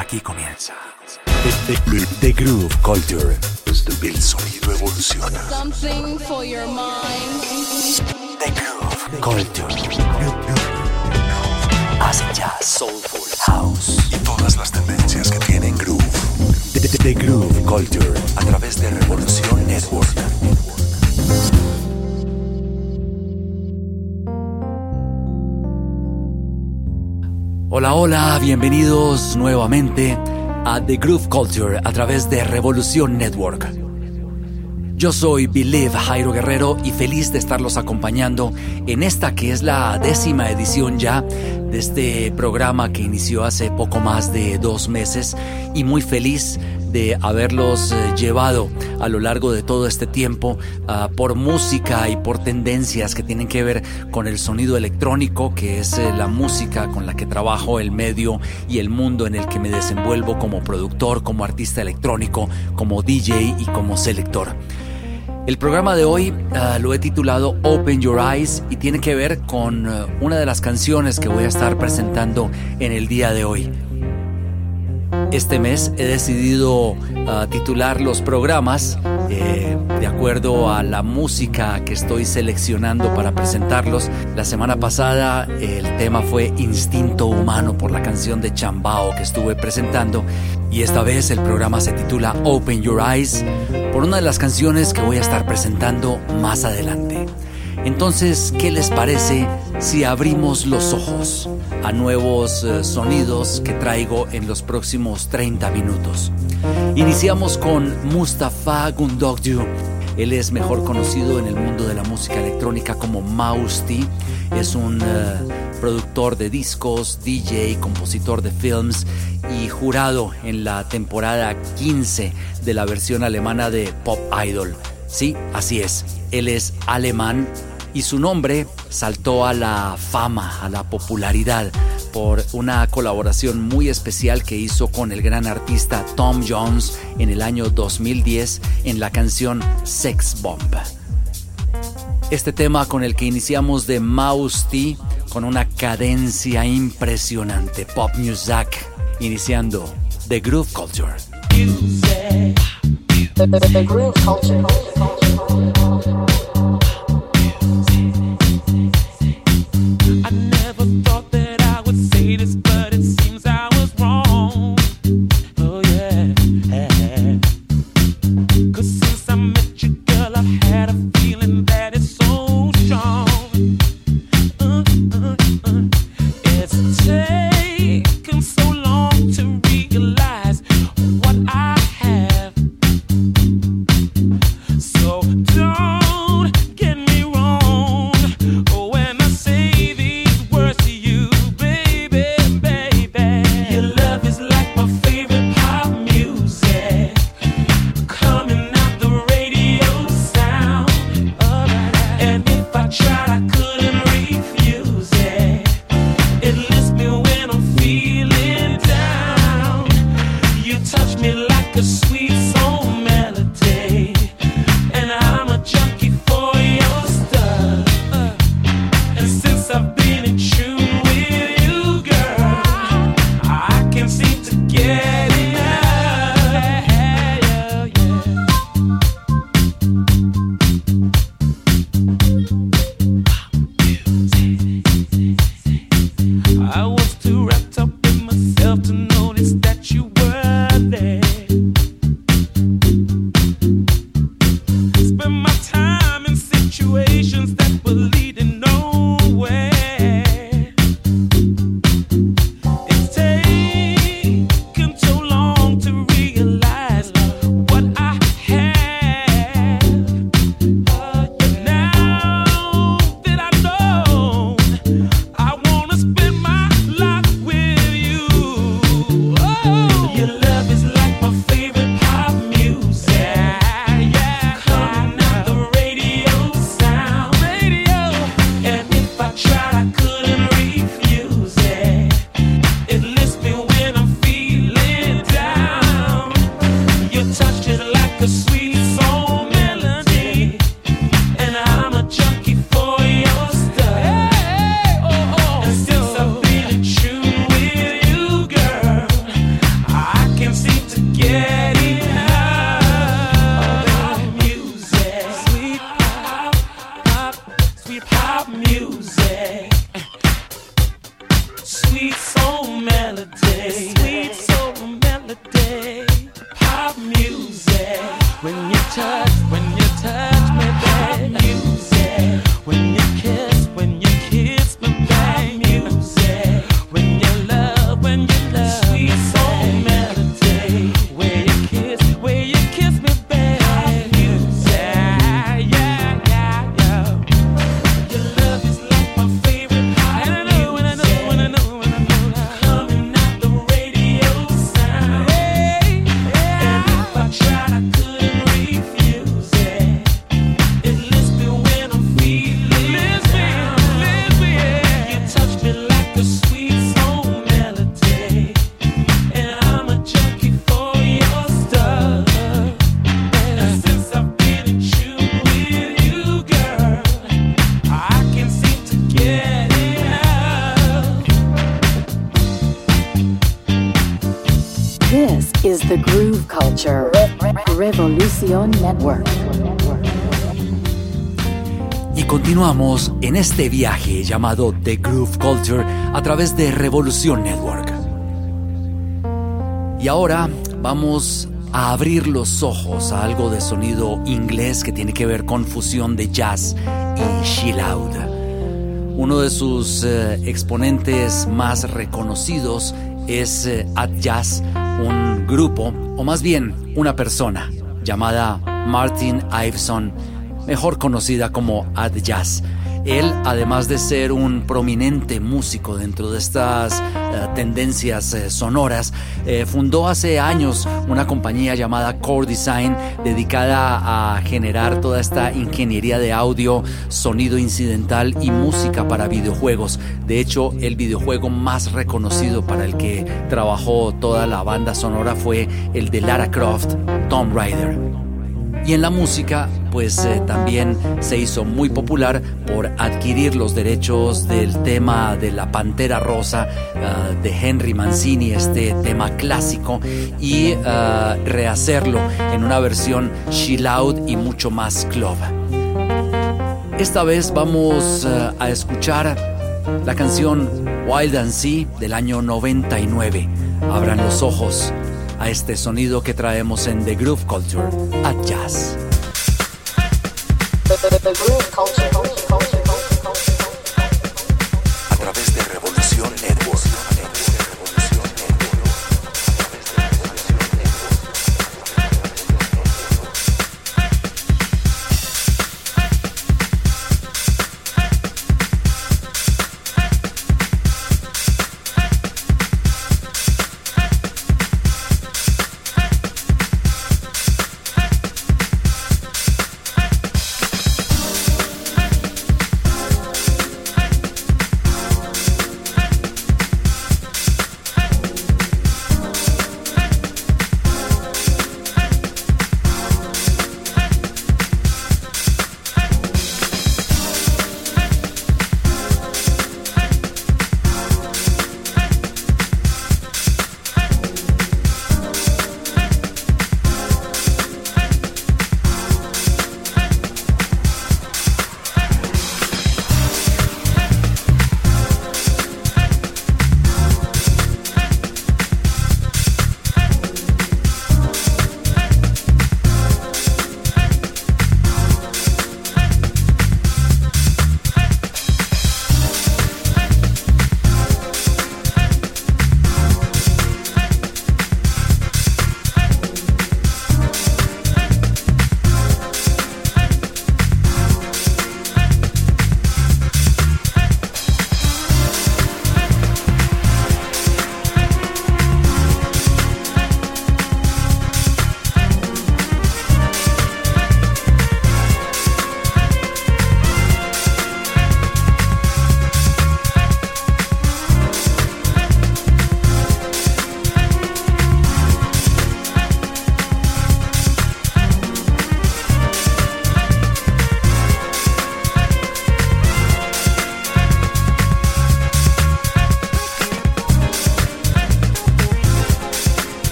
Aquí comienza. The, the- the Groove Culture. El sonido evoluciona. Something for your mind. The Groove Culture. Acid jazz, soulful, house y todas las tendencias que tienen groove. The, the- the Groove Culture a través de Revolución Network. Hola, hola, bienvenidos nuevamente a The Groove Culture a través de Revolución Network. Yo soy Believe Jairo Guerrero y feliz de estarlos acompañando en esta que es la décima edición ya de este programa que inició hace poco más de dos meses y muy feliz de haberlos eh, llevado a lo largo de todo este tiempo ah, por música y por tendencias que tienen que ver con el sonido electrónico, que es eh, la música con la que trabajo, el medio y el mundo en el que me desenvuelvo como productor, como artista electrónico, como DJ y como selector. El programa de hoy ah, lo he titulado Open Your Eyes y tiene que ver con ah, una de las canciones que voy a estar presentando en el día de hoy. Este mes he decidido ah, titular los programas eh, de acuerdo a la música que estoy seleccionando para presentarlos. La semana pasada el tema fue Instinto Humano por la canción de Chambao que estuve presentando y esta vez el programa se titula Open Your Eyes por una de las canciones que voy a estar presentando más adelante. Entonces, ¿qué les parece si abrimos los ojos a nuevos eh, sonidos que traigo en los próximos 30 minutos? Iniciamos con Mustafa Gundogju. Él es mejor conocido en el mundo de la música electrónica como Mausti. Es un eh, productor de discos, DJ, compositor de films y jurado en la temporada 15 de la versión alemana de Pop Idol. Sí, así es. Él es alemán y su nombre saltó a la fama, a la popularidad por una colaboración muy especial que hizo con el gran artista Tom Jones en el año 2010 en la canción Sex Bomb. Este tema con el que iniciamos de Mouse T con una cadencia impresionante, pop music, iniciando The Groove Culture. The, the, the groove culture. The Groove Culture Revolution Network. Y continuamos en este viaje llamado The Groove Culture a través de Revolución Network. Y ahora vamos a abrir los ojos a algo de sonido inglés que tiene que ver con fusión de jazz y chill out. Uno de sus eh, exponentes más reconocidos es eh, Ad Jazz, un grupo, o más bien una persona, llamada Martin Iveson, mejor conocida como Ad Jazz. Él, además de ser un prominente músico dentro de estas eh, tendencias eh, sonoras, eh, fundó hace años una compañía llamada Core Design dedicada a generar toda esta ingeniería de audio, sonido incidental y música para videojuegos. De hecho, el videojuego más reconocido para el que trabajó toda la banda sonora fue el de Lara Croft, Tomb Raider. Y en la música, pues eh, también se hizo muy popular por adquirir los derechos del tema de la Pantera Rosa uh, de Henry Mancini, este tema clásico, y uh, rehacerlo en una versión chill out y mucho más club. Esta vez vamos uh, a escuchar la canción Wild and Sea del año 99. Abran los ojos a este sonido que traemos en The Groove Culture at Jazz.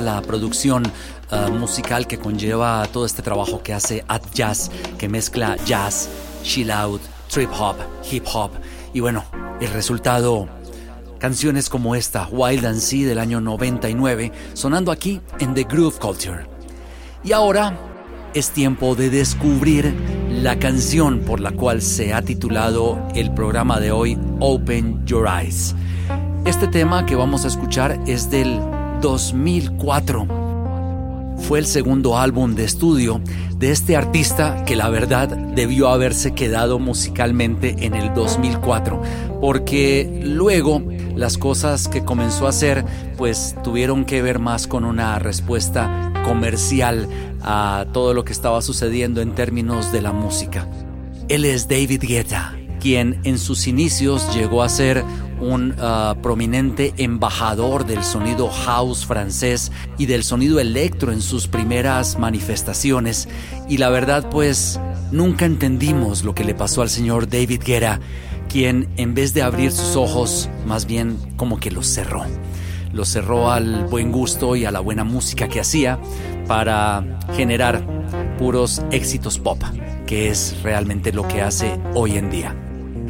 La producción uh, musical que conlleva todo este trabajo que hace At Jazz, que mezcla jazz, chill out, trip hop, hip hop. Y bueno, el resultado, canciones como esta, Wild and Sea del año 99, sonando aquí en The Groove Culture. Y ahora es tiempo de descubrir la canción por la cual se ha titulado el programa de hoy Open Your Eyes. Este tema que vamos a escuchar es del 2004. Fue el segundo álbum de estudio de este artista que la verdad debió haberse quedado musicalmente en el 2004, porque luego las cosas que comenzó a hacer pues tuvieron que ver más con una respuesta comercial a todo lo que estaba sucediendo en términos de la música. Él es David Guetta, quien en sus inicios llegó a ser un uh, prominente embajador del sonido house francés y del sonido electro en sus primeras manifestaciones. Y la verdad pues nunca entendimos lo que le pasó al señor David Guetta, quien en vez de abrir sus ojos, más bien como que los cerró. Los cerró al buen gusto y a la buena música que hacía para generar puros éxitos pop, que es realmente lo que hace hoy en día.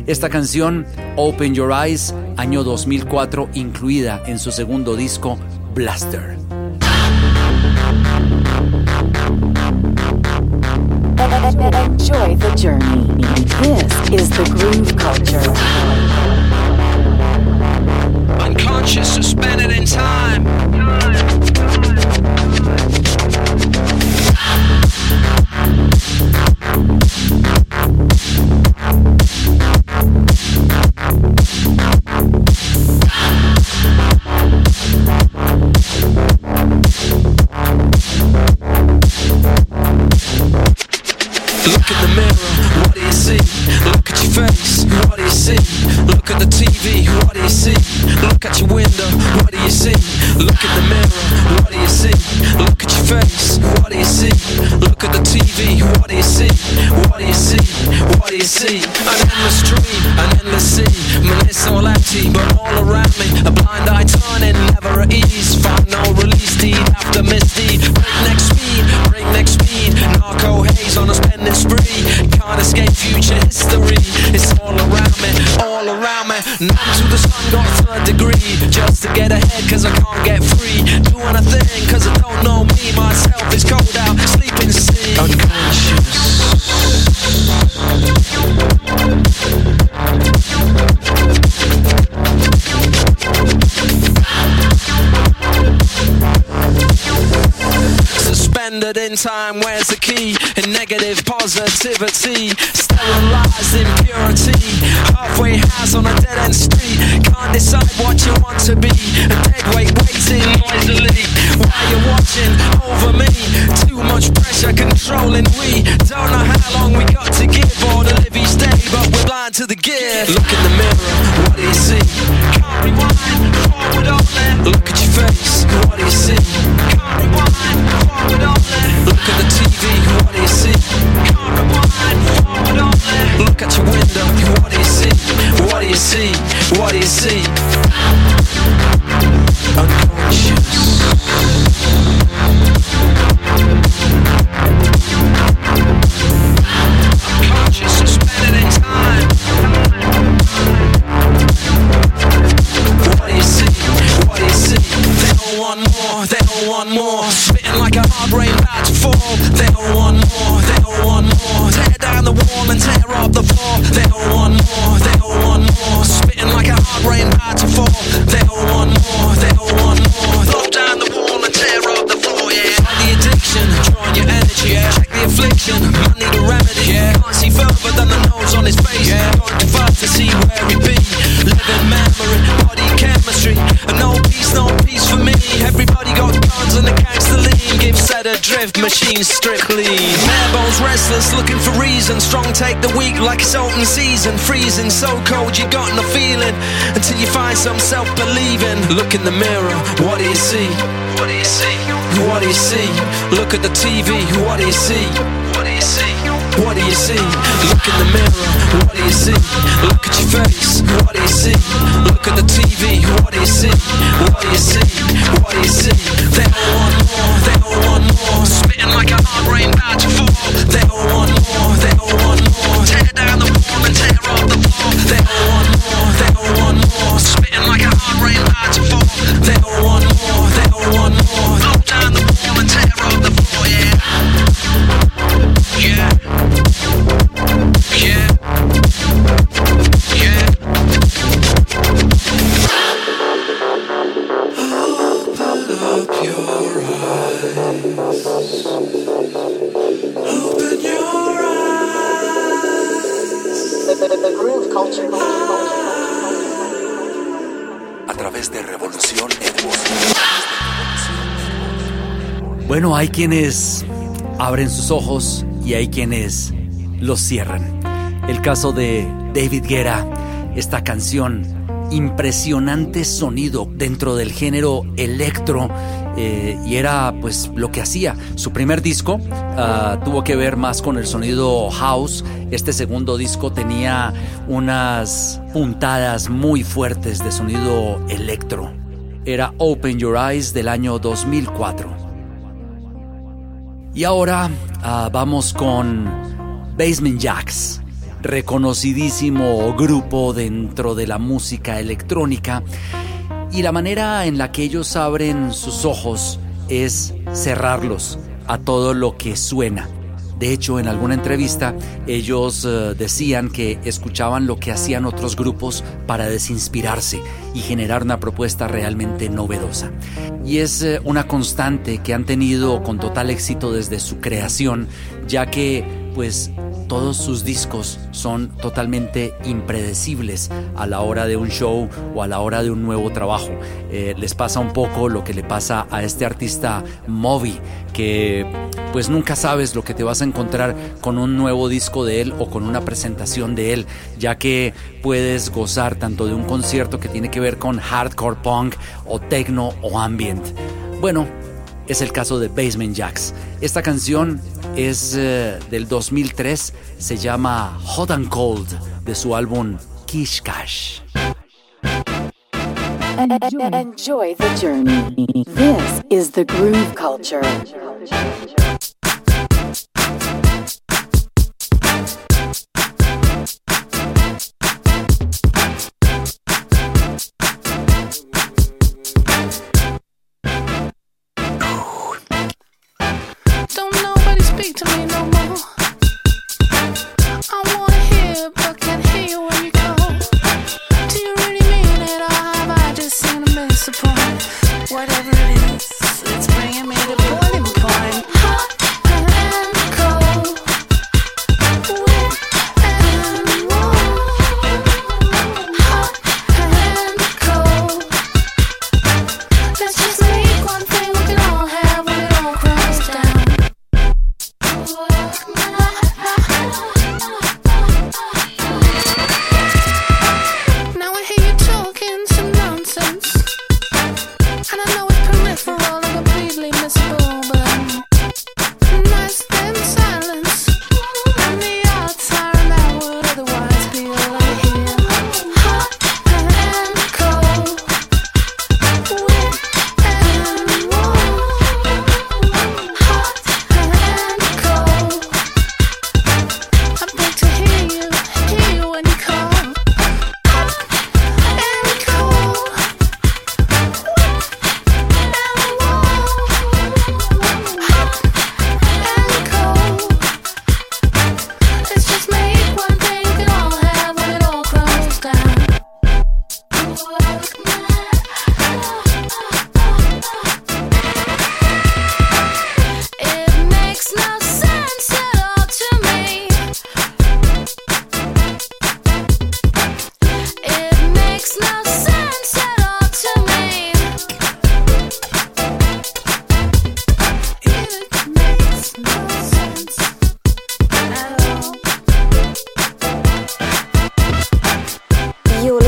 Esta canción, Open Your Eyes, año 2004, incluida en su segundo disco, Blaster. Enjoy the journey. This is the groove culture. Unconscious, suspended in time. Look in the mirror, what do you see? Look at your face, what do you see? Look at the TV, what do you see? Look at your window, what do you see? Look in the mirror, what do you see? Look at your face, what do you see? Look at the TV, what do you see? What do you see? What do you see? An endless dream, an endless sea. Man, it's all empty, but all around me, a blind eye turning, never at ease. Find no release, deed after misdeed. It's all around me, all around me. Numb to the sun, got third degree. Just to get ahead, cause I can't get free. Doing a thing, cause I don't know me. Myself is cold out, sleeping. Unconscious. Suspended in time, where's the key? Negative positivity, sterilized impurity. Halfway house on a dead end street. Can't decide what you want to be. A dead weight waiting noisily. While you're watching over me, too much pressure controlling. We don't know how long we got to give or to live each day, but we're blind to the gift. Look in the mirror, what do you see? Can't rewind, forward only. Look at your face, what do you see? Can't rewind, forward only. Look at your window, what do you see? What do you see? What do you see? Strip clean. Bare bones restless, looking for reason. Strong take the weak like it's open season. Freezing so cold, you got no feeling until you find some self believing. Look in the mirror, what do you see? What do you see? What do you see? Look at the TV, what do you see? What do you see? What do you see? Look in the mirror. What do you see? Look at your face. What do you see? Look at the TV. What do you see? What do you see? What do you see? They want more. They Spitting like a hard rain about to fall. They all want more. They all want more. Tear down the wall and tear up the floor. They all want more. They all want more. Spitting like a hard rain about to fall. They all want more. They all want more. Blow down the wall and tear up the floor. Yeah. Yeah. Yeah. Bueno, hay quienes abren sus ojos y hay quienes los cierran. El caso de David Guerra, esta canción, impresionante sonido dentro del género electro. eh, y era pues lo que hacía. Su primer disco ah, tuvo que ver más con el sonido house. Este segundo disco tenía unas puntadas muy fuertes de sonido electro. Era Open Your Eyes del año 2004. Y ahora ah, vamos con Basement Jacks, reconocidísimo grupo dentro de la música electrónica. Y la manera en la que ellos abren sus ojos es cerrarlos a todo lo que suena. De hecho, en alguna entrevista ellos eh, decían que escuchaban lo que hacían otros grupos para desinspirarse y generar una propuesta realmente novedosa. Y es eh, una constante que han tenido con total éxito desde su creación, ya que pues todos sus discos son totalmente impredecibles a la hora de un show o a la hora de un nuevo trabajo. Eh, les pasa un poco lo que le pasa a este artista Moby, que pues nunca sabes lo que te vas a encontrar con un nuevo disco de él o con una presentación de él, ya que puedes gozar tanto de un concierto que tiene que ver con hardcore punk o techno o ambient. Bueno, es el caso de Basement Jacks. Esta canción es eh, del 2003, se llama Hot and Cold de su álbum Kish Cash. Enjoy the journey. This is the groove culture.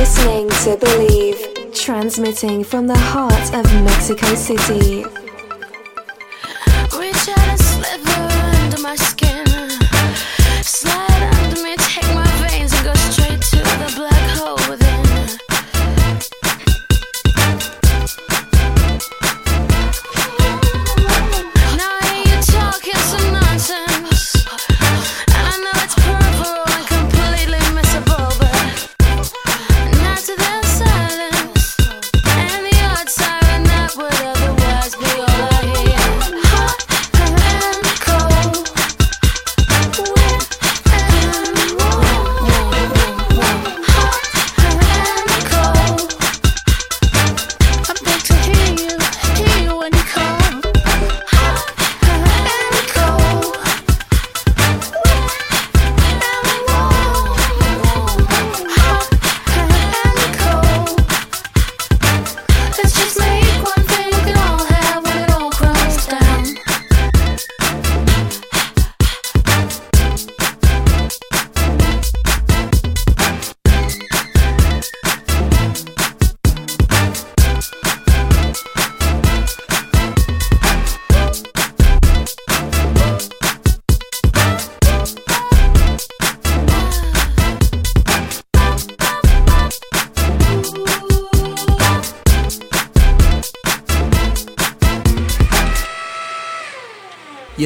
Listening to Believe, transmitting from the heart of Mexico City.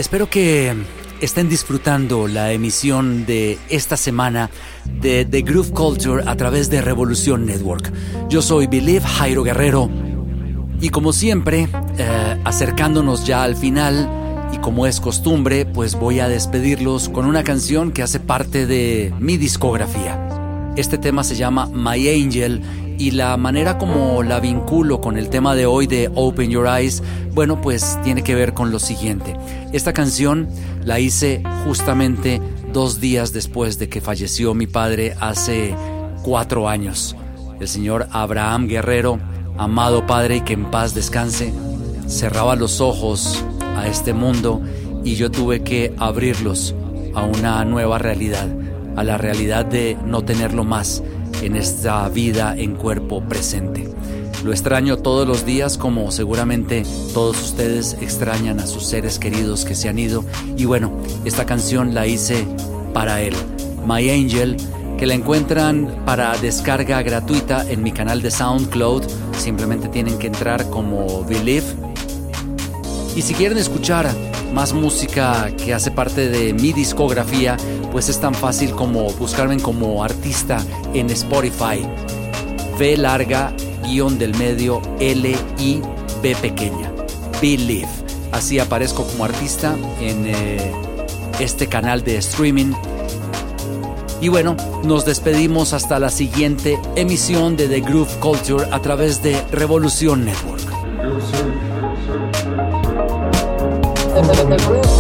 Espero que estén disfrutando la emisión de esta semana de The Groove Culture a través de Revolución Network. Yo soy Believe Jairo Guerrero y como siempre, eh, acercándonos ya al final y como es costumbre, pues voy a despedirlos con una canción que hace parte de mi discografía. Este tema se llama My Angel y la manera como la vinculo con el tema de hoy de Open Your Eyes, bueno, pues tiene que ver con lo siguiente. Esta canción la hice justamente dos días después de que falleció mi padre hace cuatro años. El señor Abraham Guerrero, amado padre y que en paz descanse, cerraba los ojos a este mundo y yo tuve que abrirlos a una nueva realidad, a la realidad de no tenerlo más en esta vida en cuerpo presente. Lo extraño todos los días como seguramente todos ustedes extrañan a sus seres queridos que se han ido. Y bueno, esta canción la hice para él, My Angel, que la encuentran para descarga gratuita en mi canal de SoundCloud. Simplemente tienen que entrar como Believe. Y si quieren escuchar más música que hace parte de mi discografía, pues es tan fácil como buscarme como artista en Spotify. V larga, guion del medio, L, I, B pequeña. Believe. Así aparezco como artista en eh, este canal de streaming. Y bueno, nos despedimos hasta la siguiente emisión de The Groove Culture a través de Revolución Network. The, the, the